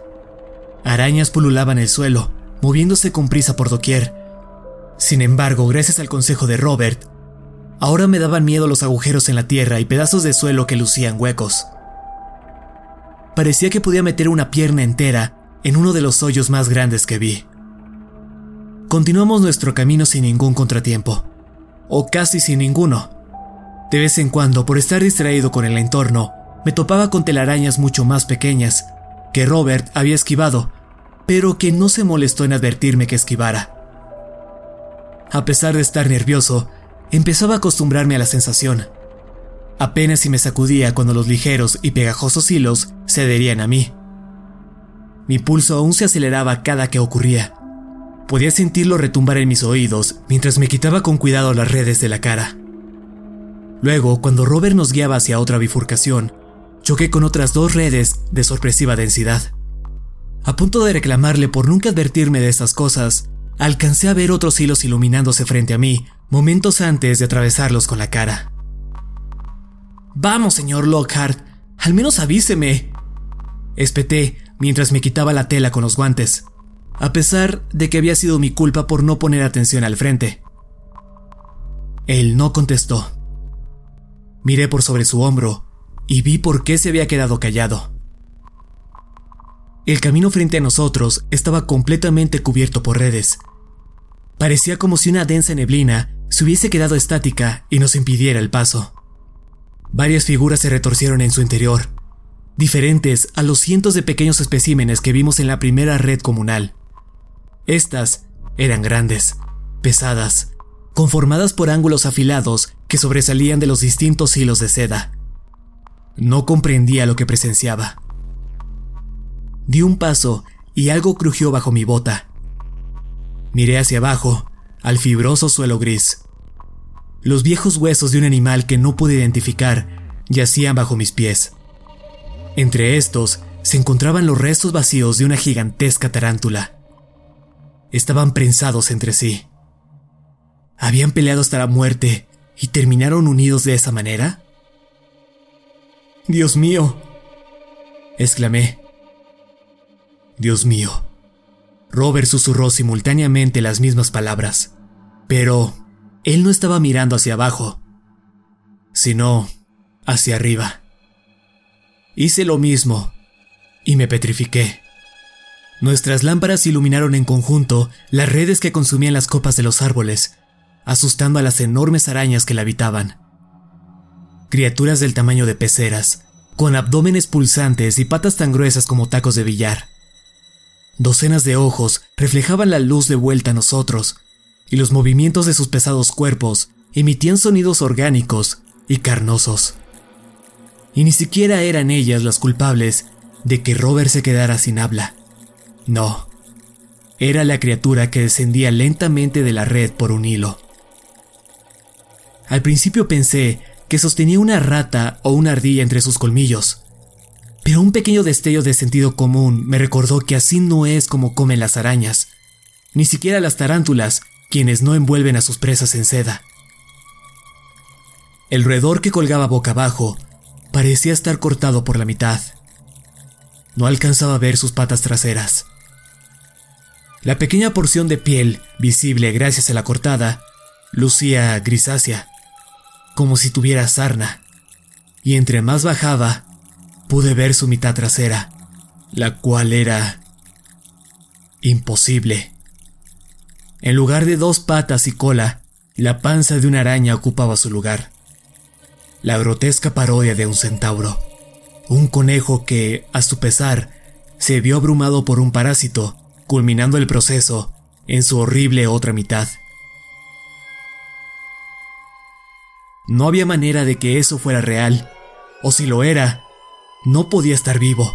Arañas pululaban el suelo, moviéndose con prisa por doquier. Sin embargo, gracias al consejo de Robert, ahora me daban miedo los agujeros en la tierra y pedazos de suelo que lucían huecos. Parecía que podía meter una pierna entera en uno de los hoyos más grandes que vi. Continuamos nuestro camino sin ningún contratiempo, o casi sin ninguno. De vez en cuando, por estar distraído con el entorno, me topaba con telarañas mucho más pequeñas, que Robert había esquivado, pero que no se molestó en advertirme que esquivara. A pesar de estar nervioso, empezaba a acostumbrarme a la sensación. Apenas si me sacudía cuando los ligeros y pegajosos hilos se adherían a mí. Mi pulso aún se aceleraba cada que ocurría. Podía sentirlo retumbar en mis oídos mientras me quitaba con cuidado las redes de la cara. Luego, cuando Robert nos guiaba hacia otra bifurcación, choqué con otras dos redes de sorpresiva densidad. A punto de reclamarle por nunca advertirme de esas cosas, alcancé a ver otros hilos iluminándose frente a mí momentos antes de atravesarlos con la cara. Vamos, señor Lockhart, al menos avíseme. Espeté mientras me quitaba la tela con los guantes, a pesar de que había sido mi culpa por no poner atención al frente. Él no contestó. Miré por sobre su hombro y vi por qué se había quedado callado. El camino frente a nosotros estaba completamente cubierto por redes. Parecía como si una densa neblina se hubiese quedado estática y nos impidiera el paso. Varias figuras se retorcieron en su interior, diferentes a los cientos de pequeños especímenes que vimos en la primera red comunal. Estas eran grandes, pesadas, conformadas por ángulos afilados que sobresalían de los distintos hilos de seda. No comprendía lo que presenciaba. Di un paso y algo crujió bajo mi bota. Miré hacia abajo, al fibroso suelo gris. Los viejos huesos de un animal que no pude identificar yacían bajo mis pies. Entre estos se encontraban los restos vacíos de una gigantesca tarántula. Estaban prensados entre sí. ¿Habían peleado hasta la muerte y terminaron unidos de esa manera? Dios mío, exclamé. Dios mío. Robert susurró simultáneamente las mismas palabras, pero él no estaba mirando hacia abajo, sino hacia arriba. Hice lo mismo y me petrifiqué. Nuestras lámparas iluminaron en conjunto las redes que consumían las copas de los árboles, asustando a las enormes arañas que la habitaban criaturas del tamaño de peceras, con abdómenes pulsantes y patas tan gruesas como tacos de billar. Docenas de ojos reflejaban la luz de vuelta a nosotros, y los movimientos de sus pesados cuerpos emitían sonidos orgánicos y carnosos. Y ni siquiera eran ellas las culpables de que Robert se quedara sin habla. No, era la criatura que descendía lentamente de la red por un hilo. Al principio pensé que sostenía una rata o una ardilla entre sus colmillos. Pero un pequeño destello de sentido común me recordó que así no es como comen las arañas, ni siquiera las tarántulas, quienes no envuelven a sus presas en seda. El roedor que colgaba boca abajo parecía estar cortado por la mitad. No alcanzaba a ver sus patas traseras. La pequeña porción de piel, visible gracias a la cortada, lucía grisácea como si tuviera sarna, y entre más bajaba, pude ver su mitad trasera, la cual era imposible. En lugar de dos patas y cola, la panza de una araña ocupaba su lugar. La grotesca parodia de un centauro, un conejo que, a su pesar, se vio abrumado por un parásito, culminando el proceso en su horrible otra mitad. No había manera de que eso fuera real, o si lo era, no podía estar vivo.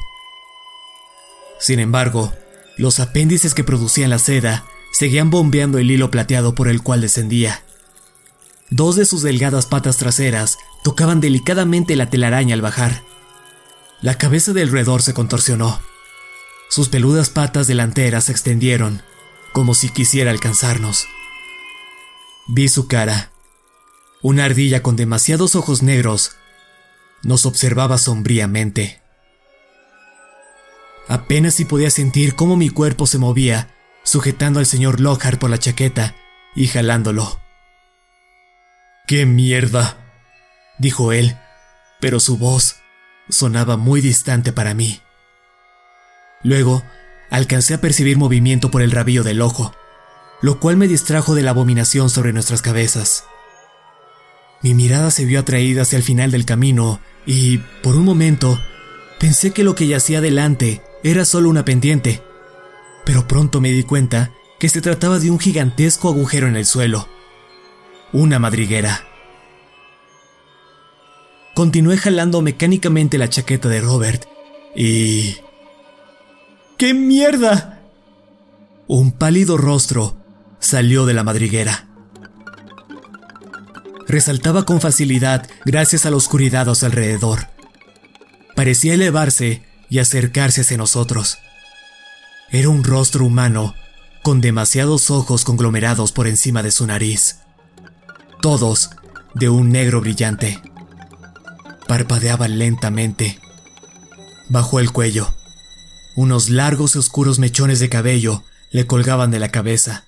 Sin embargo, los apéndices que producían la seda seguían bombeando el hilo plateado por el cual descendía. Dos de sus delgadas patas traseras tocaban delicadamente la telaraña al bajar. La cabeza del roedor se contorsionó. Sus peludas patas delanteras se extendieron, como si quisiera alcanzarnos. Vi su cara. Una ardilla con demasiados ojos negros nos observaba sombríamente. Apenas si podía sentir cómo mi cuerpo se movía, sujetando al señor Lockhart por la chaqueta y jalándolo. ¡Qué mierda! dijo él, pero su voz sonaba muy distante para mí. Luego, alcancé a percibir movimiento por el rabillo del ojo, lo cual me distrajo de la abominación sobre nuestras cabezas. Mi mirada se vio atraída hacia el final del camino y, por un momento, pensé que lo que yacía delante era solo una pendiente, pero pronto me di cuenta que se trataba de un gigantesco agujero en el suelo. Una madriguera. Continué jalando mecánicamente la chaqueta de Robert y... ¡Qué mierda! Un pálido rostro salió de la madriguera. Resaltaba con facilidad gracias a la oscuridad a su alrededor. Parecía elevarse y acercarse hacia nosotros. Era un rostro humano, con demasiados ojos conglomerados por encima de su nariz. Todos de un negro brillante. Parpadeaba lentamente. Bajo el cuello, unos largos y oscuros mechones de cabello le colgaban de la cabeza.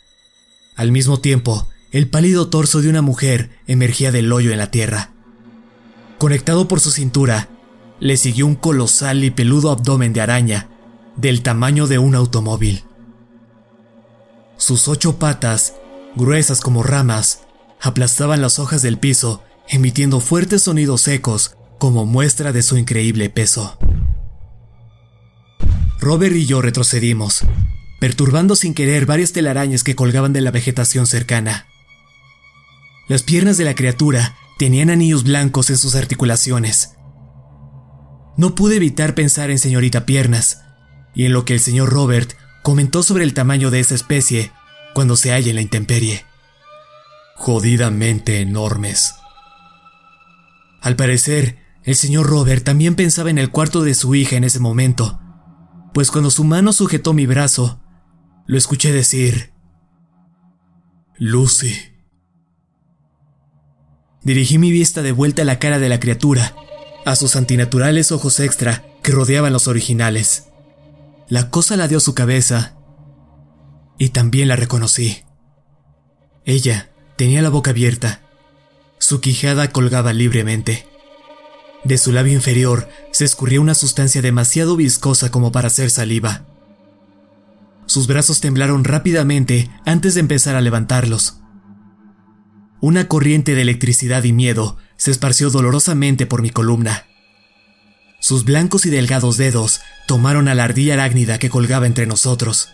Al mismo tiempo, el pálido torso de una mujer emergía del hoyo en la tierra. Conectado por su cintura, le siguió un colosal y peludo abdomen de araña, del tamaño de un automóvil. Sus ocho patas, gruesas como ramas, aplastaban las hojas del piso, emitiendo fuertes sonidos secos como muestra de su increíble peso. Robert y yo retrocedimos, perturbando sin querer varias telarañas que colgaban de la vegetación cercana. Las piernas de la criatura tenían anillos blancos en sus articulaciones, no pude evitar pensar en señorita Piernas y en lo que el señor Robert comentó sobre el tamaño de esa especie cuando se halla en la intemperie. Jodidamente enormes. Al parecer, el señor Robert también pensaba en el cuarto de su hija en ese momento, pues cuando su mano sujetó mi brazo, lo escuché decir, Lucy. Dirigí mi vista de vuelta a la cara de la criatura a sus antinaturales ojos extra que rodeaban los originales. La cosa la dio su cabeza y también la reconocí. Ella tenía la boca abierta. Su quijada colgaba libremente. De su labio inferior se escurría una sustancia demasiado viscosa como para hacer saliva. Sus brazos temblaron rápidamente antes de empezar a levantarlos. Una corriente de electricidad y miedo se esparció dolorosamente por mi columna. Sus blancos y delgados dedos tomaron a la ardilla arácnida que colgaba entre nosotros.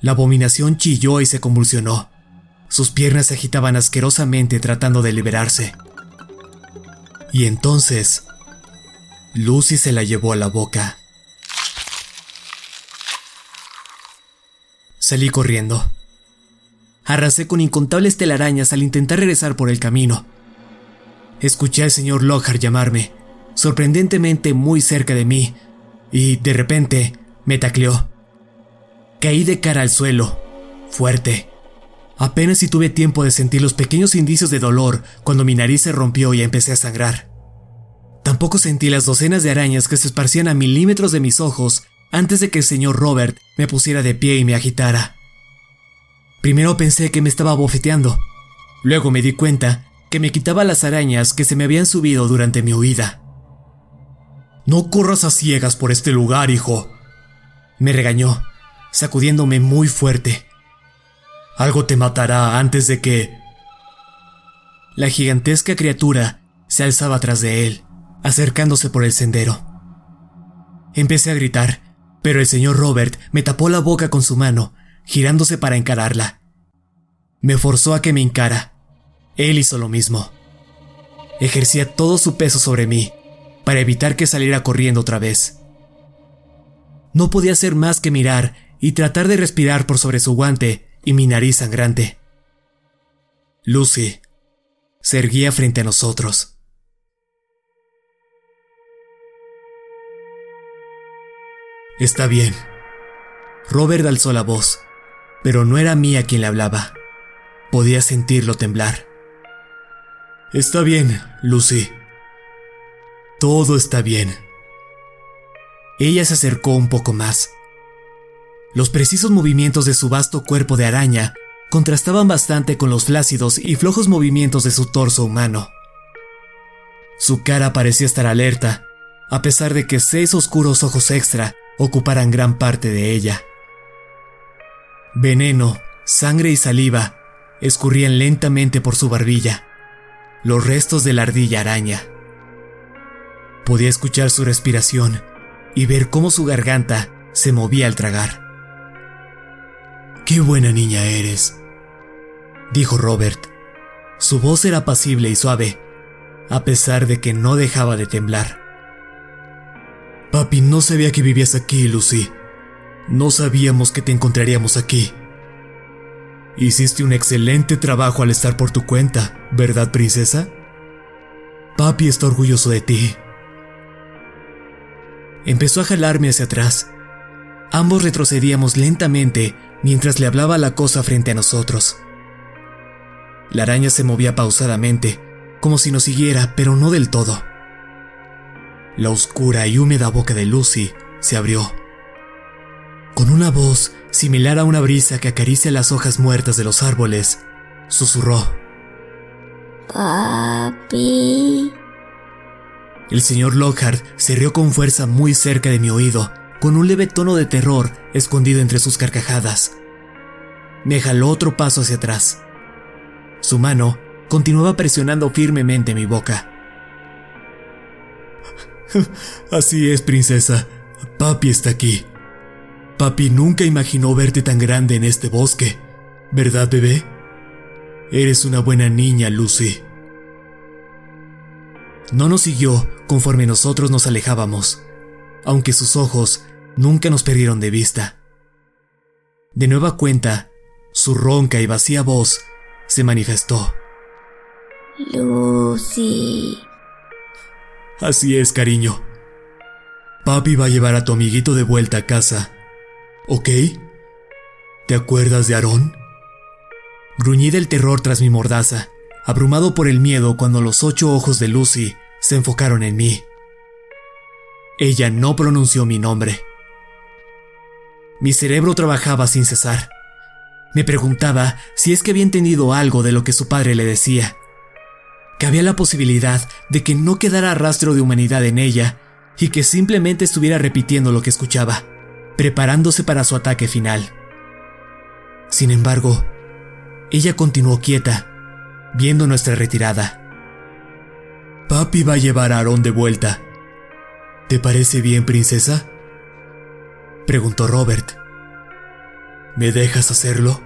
La abominación chilló y se convulsionó. Sus piernas se agitaban asquerosamente tratando de liberarse. Y entonces, Lucy se la llevó a la boca. Salí corriendo. Arrasé con incontables telarañas al intentar regresar por el camino. Escuché al señor Lockhart llamarme, sorprendentemente muy cerca de mí, y de repente me tacleó. Caí de cara al suelo, fuerte. Apenas si tuve tiempo de sentir los pequeños indicios de dolor cuando mi nariz se rompió y empecé a sangrar. Tampoco sentí las docenas de arañas que se esparcían a milímetros de mis ojos antes de que el señor Robert me pusiera de pie y me agitara. Primero pensé que me estaba bofeteando. Luego me di cuenta que me quitaba las arañas que se me habían subido durante mi huida. No corras a ciegas por este lugar, hijo. Me regañó, sacudiéndome muy fuerte. Algo te matará antes de que... La gigantesca criatura se alzaba tras de él, acercándose por el sendero. Empecé a gritar, pero el señor Robert me tapó la boca con su mano, girándose para encararla. Me forzó a que me encara, él hizo lo mismo. Ejercía todo su peso sobre mí, para evitar que saliera corriendo otra vez. No podía hacer más que mirar y tratar de respirar por sobre su guante y mi nariz sangrante. Lucy se erguía frente a nosotros. Está bien. Robert alzó la voz, pero no era mía quien le hablaba. Podía sentirlo temblar. Está bien, Lucy. Todo está bien. Ella se acercó un poco más. Los precisos movimientos de su vasto cuerpo de araña contrastaban bastante con los flácidos y flojos movimientos de su torso humano. Su cara parecía estar alerta, a pesar de que seis oscuros ojos extra ocuparan gran parte de ella. Veneno, sangre y saliva escurrían lentamente por su barbilla, los restos de la ardilla araña. Podía escuchar su respiración y ver cómo su garganta se movía al tragar. Qué buena niña eres, dijo Robert. Su voz era apacible y suave, a pesar de que no dejaba de temblar. Papi no sabía que vivías aquí, Lucy. No sabíamos que te encontraríamos aquí. Hiciste un excelente trabajo al estar por tu cuenta, ¿verdad, princesa? Papi está orgulloso de ti. Empezó a jalarme hacia atrás. Ambos retrocedíamos lentamente mientras le hablaba la cosa frente a nosotros. La araña se movía pausadamente, como si nos siguiera, pero no del todo. La oscura y húmeda boca de Lucy se abrió. Con una voz similar a una brisa que acaricia las hojas muertas de los árboles, susurró. Papi. El señor Lockhart se rió con fuerza muy cerca de mi oído, con un leve tono de terror escondido entre sus carcajadas. Me jaló otro paso hacia atrás. Su mano continuaba presionando firmemente mi boca. Así es, princesa. Papi está aquí. Papi nunca imaginó verte tan grande en este bosque, ¿verdad, bebé? Eres una buena niña, Lucy. No nos siguió conforme nosotros nos alejábamos, aunque sus ojos nunca nos perdieron de vista. De nueva cuenta, su ronca y vacía voz se manifestó. Lucy. Así es, cariño. Papi va a llevar a tu amiguito de vuelta a casa ¿Ok? ¿Te acuerdas de Aarón? Gruñí del terror tras mi mordaza, abrumado por el miedo cuando los ocho ojos de Lucy se enfocaron en mí. Ella no pronunció mi nombre. Mi cerebro trabajaba sin cesar. Me preguntaba si es que había entendido algo de lo que su padre le decía. Que había la posibilidad de que no quedara rastro de humanidad en ella y que simplemente estuviera repitiendo lo que escuchaba preparándose para su ataque final. Sin embargo, ella continuó quieta, viendo nuestra retirada. Papi va a llevar a Aarón de vuelta. ¿Te parece bien, princesa? Preguntó Robert. ¿Me dejas hacerlo?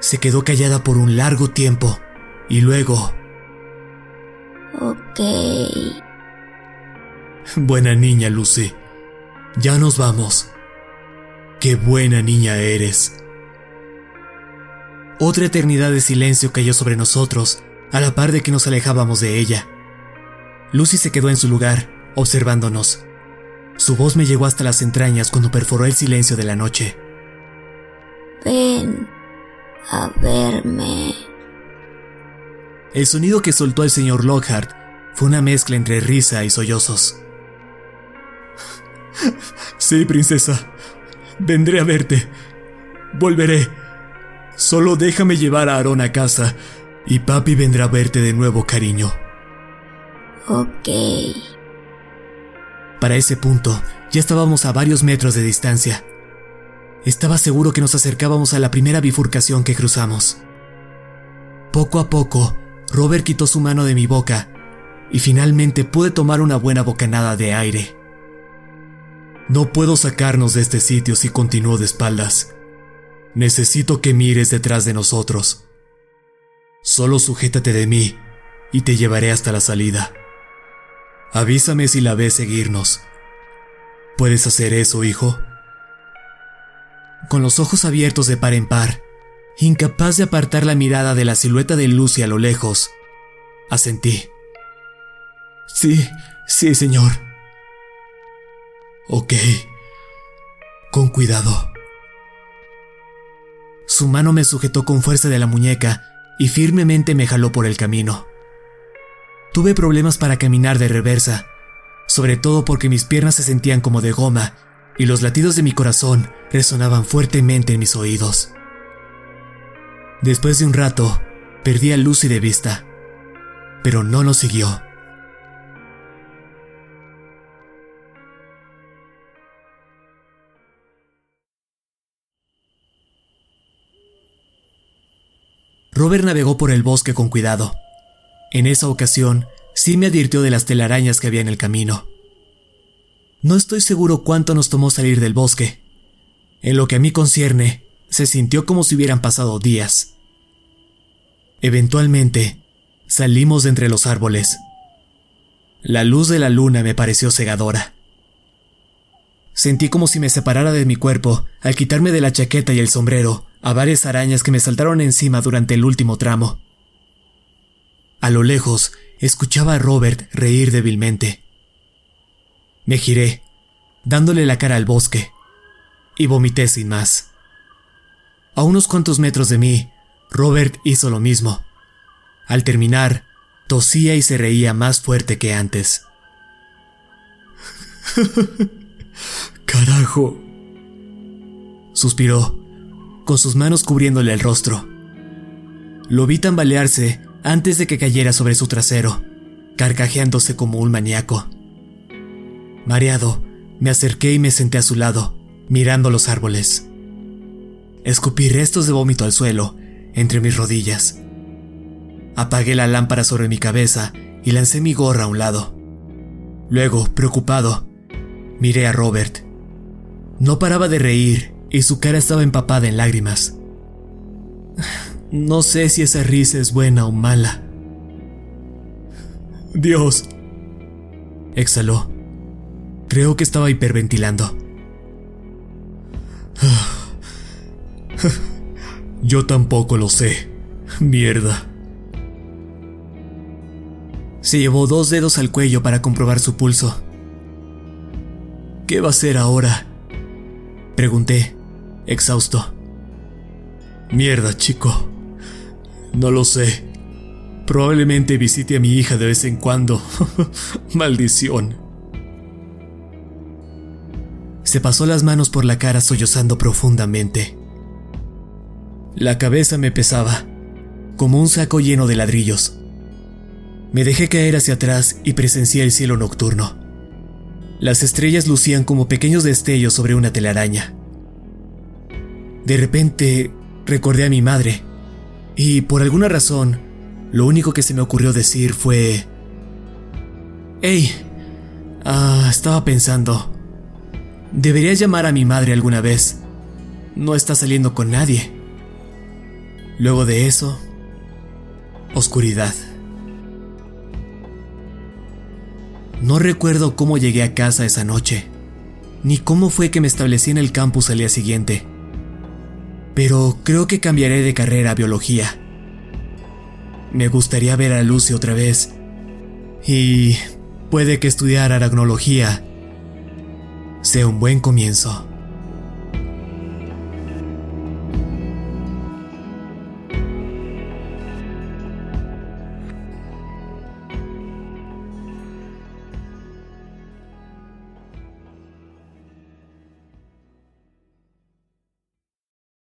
Se quedó callada por un largo tiempo y luego... Ok. Buena niña, Lucy. Ya nos vamos. Qué buena niña eres. Otra eternidad de silencio cayó sobre nosotros, a la par de que nos alejábamos de ella. Lucy se quedó en su lugar, observándonos. Su voz me llegó hasta las entrañas cuando perforó el silencio de la noche. Ven a verme. El sonido que soltó el señor Lockhart fue una mezcla entre risa y sollozos. Sí, princesa. Vendré a verte. Volveré. Solo déjame llevar a Aaron a casa y papi vendrá a verte de nuevo, cariño. Ok. Para ese punto, ya estábamos a varios metros de distancia. Estaba seguro que nos acercábamos a la primera bifurcación que cruzamos. Poco a poco, Robert quitó su mano de mi boca y finalmente pude tomar una buena bocanada de aire. No puedo sacarnos de este sitio si continúo de espaldas. Necesito que mires detrás de nosotros. Solo sujétate de mí y te llevaré hasta la salida. Avísame si la ves seguirnos. ¿Puedes hacer eso, hijo? Con los ojos abiertos de par en par, Incapaz de apartar la mirada de la silueta de Lucy a lo lejos, asentí. Sí, sí, señor. Ok. Con cuidado. Su mano me sujetó con fuerza de la muñeca y firmemente me jaló por el camino. Tuve problemas para caminar de reversa, sobre todo porque mis piernas se sentían como de goma y los latidos de mi corazón resonaban fuertemente en mis oídos. Después de un rato, perdí a Lucy de vista, pero no lo siguió. Robert navegó por el bosque con cuidado. En esa ocasión, sí me advirtió de las telarañas que había en el camino. No estoy seguro cuánto nos tomó salir del bosque. En lo que a mí concierne, se sintió como si hubieran pasado días. Eventualmente, salimos de entre los árboles. La luz de la luna me pareció cegadora. Sentí como si me separara de mi cuerpo al quitarme de la chaqueta y el sombrero a varias arañas que me saltaron encima durante el último tramo. A lo lejos, escuchaba a Robert reír débilmente. Me giré, dándole la cara al bosque, y vomité sin más. A unos cuantos metros de mí, Robert hizo lo mismo. Al terminar, tosía y se reía más fuerte que antes. Carajo. Suspiró, con sus manos cubriéndole el rostro. Lo vi tambalearse antes de que cayera sobre su trasero, carcajeándose como un maníaco. Mareado, me acerqué y me senté a su lado, mirando los árboles. Escupí restos de vómito al suelo, entre mis rodillas. Apagué la lámpara sobre mi cabeza y lancé mi gorra a un lado. Luego, preocupado, miré a Robert. No paraba de reír y su cara estaba empapada en lágrimas. No sé si esa risa es buena o mala. Dios. Exhaló. Creo que estaba hiperventilando. Yo tampoco lo sé. Mierda. Se llevó dos dedos al cuello para comprobar su pulso. ¿Qué va a hacer ahora? Pregunté, exhausto. Mierda, chico. No lo sé. Probablemente visite a mi hija de vez en cuando. Maldición. Se pasó las manos por la cara sollozando profundamente. La cabeza me pesaba, como un saco lleno de ladrillos. Me dejé caer hacia atrás y presencié el cielo nocturno. Las estrellas lucían como pequeños destellos sobre una telaraña. De repente recordé a mi madre, y por alguna razón, lo único que se me ocurrió decir fue... ¡Hey! Ah, estaba pensando. Debería llamar a mi madre alguna vez. No está saliendo con nadie. Luego de eso, oscuridad. No recuerdo cómo llegué a casa esa noche, ni cómo fue que me establecí en el campus al día siguiente. Pero creo que cambiaré de carrera a biología. Me gustaría ver a Lucy otra vez. Y puede que estudiar aracnología sea un buen comienzo.